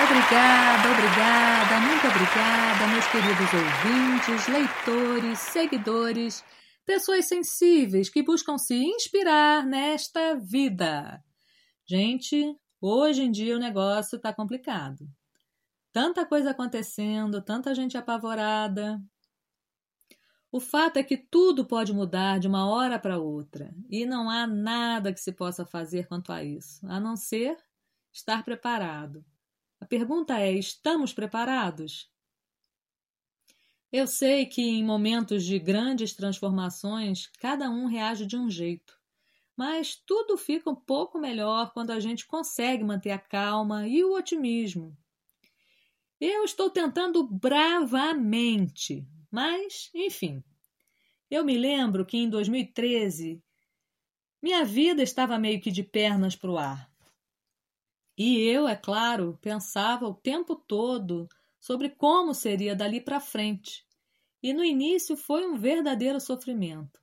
Obrigada, obrigada, muito obrigada, meus queridos ouvintes, leitores, seguidores, pessoas sensíveis que buscam se inspirar nesta vida. Gente, hoje em dia o negócio está complicado. Tanta coisa acontecendo, tanta gente apavorada. O fato é que tudo pode mudar de uma hora para outra e não há nada que se possa fazer quanto a isso, a não ser estar preparado. A pergunta é: estamos preparados? Eu sei que em momentos de grandes transformações, cada um reage de um jeito. Mas tudo fica um pouco melhor quando a gente consegue manter a calma e o otimismo. Eu estou tentando bravamente, mas, enfim. Eu me lembro que em 2013 minha vida estava meio que de pernas para o ar. E eu, é claro, pensava o tempo todo sobre como seria dali para frente. E no início foi um verdadeiro sofrimento.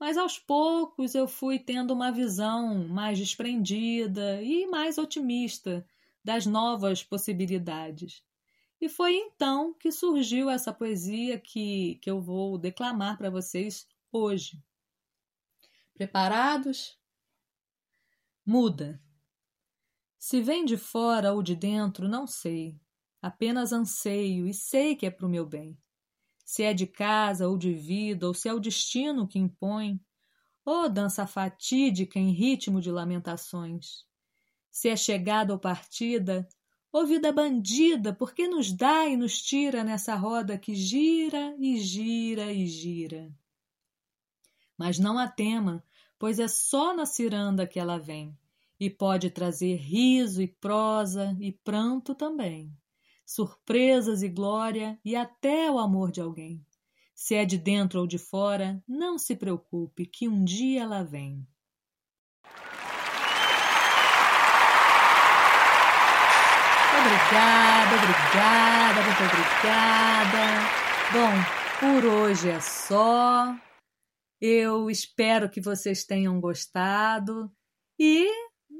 Mas aos poucos eu fui tendo uma visão mais desprendida e mais otimista das novas possibilidades. E foi então que surgiu essa poesia que, que eu vou declamar para vocês hoje. Preparados? Muda. Se vem de fora ou de dentro, não sei. Apenas anseio e sei que é para o meu bem. Se é de casa ou de vida, ou se é o destino que impõe, ou oh, dança fatídica em ritmo de lamentações. Se é chegada ou partida, ou vida bandida, porque nos dá e nos tira nessa roda que gira e gira e gira. Mas não a tema, pois é só na ciranda que ela vem e pode trazer riso e prosa e pranto também, surpresas e glória e até o amor de alguém. Se é de dentro ou de fora, não se preocupe, que um dia ela vem. Obrigada, obrigada, muito obrigada. Bom, por hoje é só. Eu espero que vocês tenham gostado e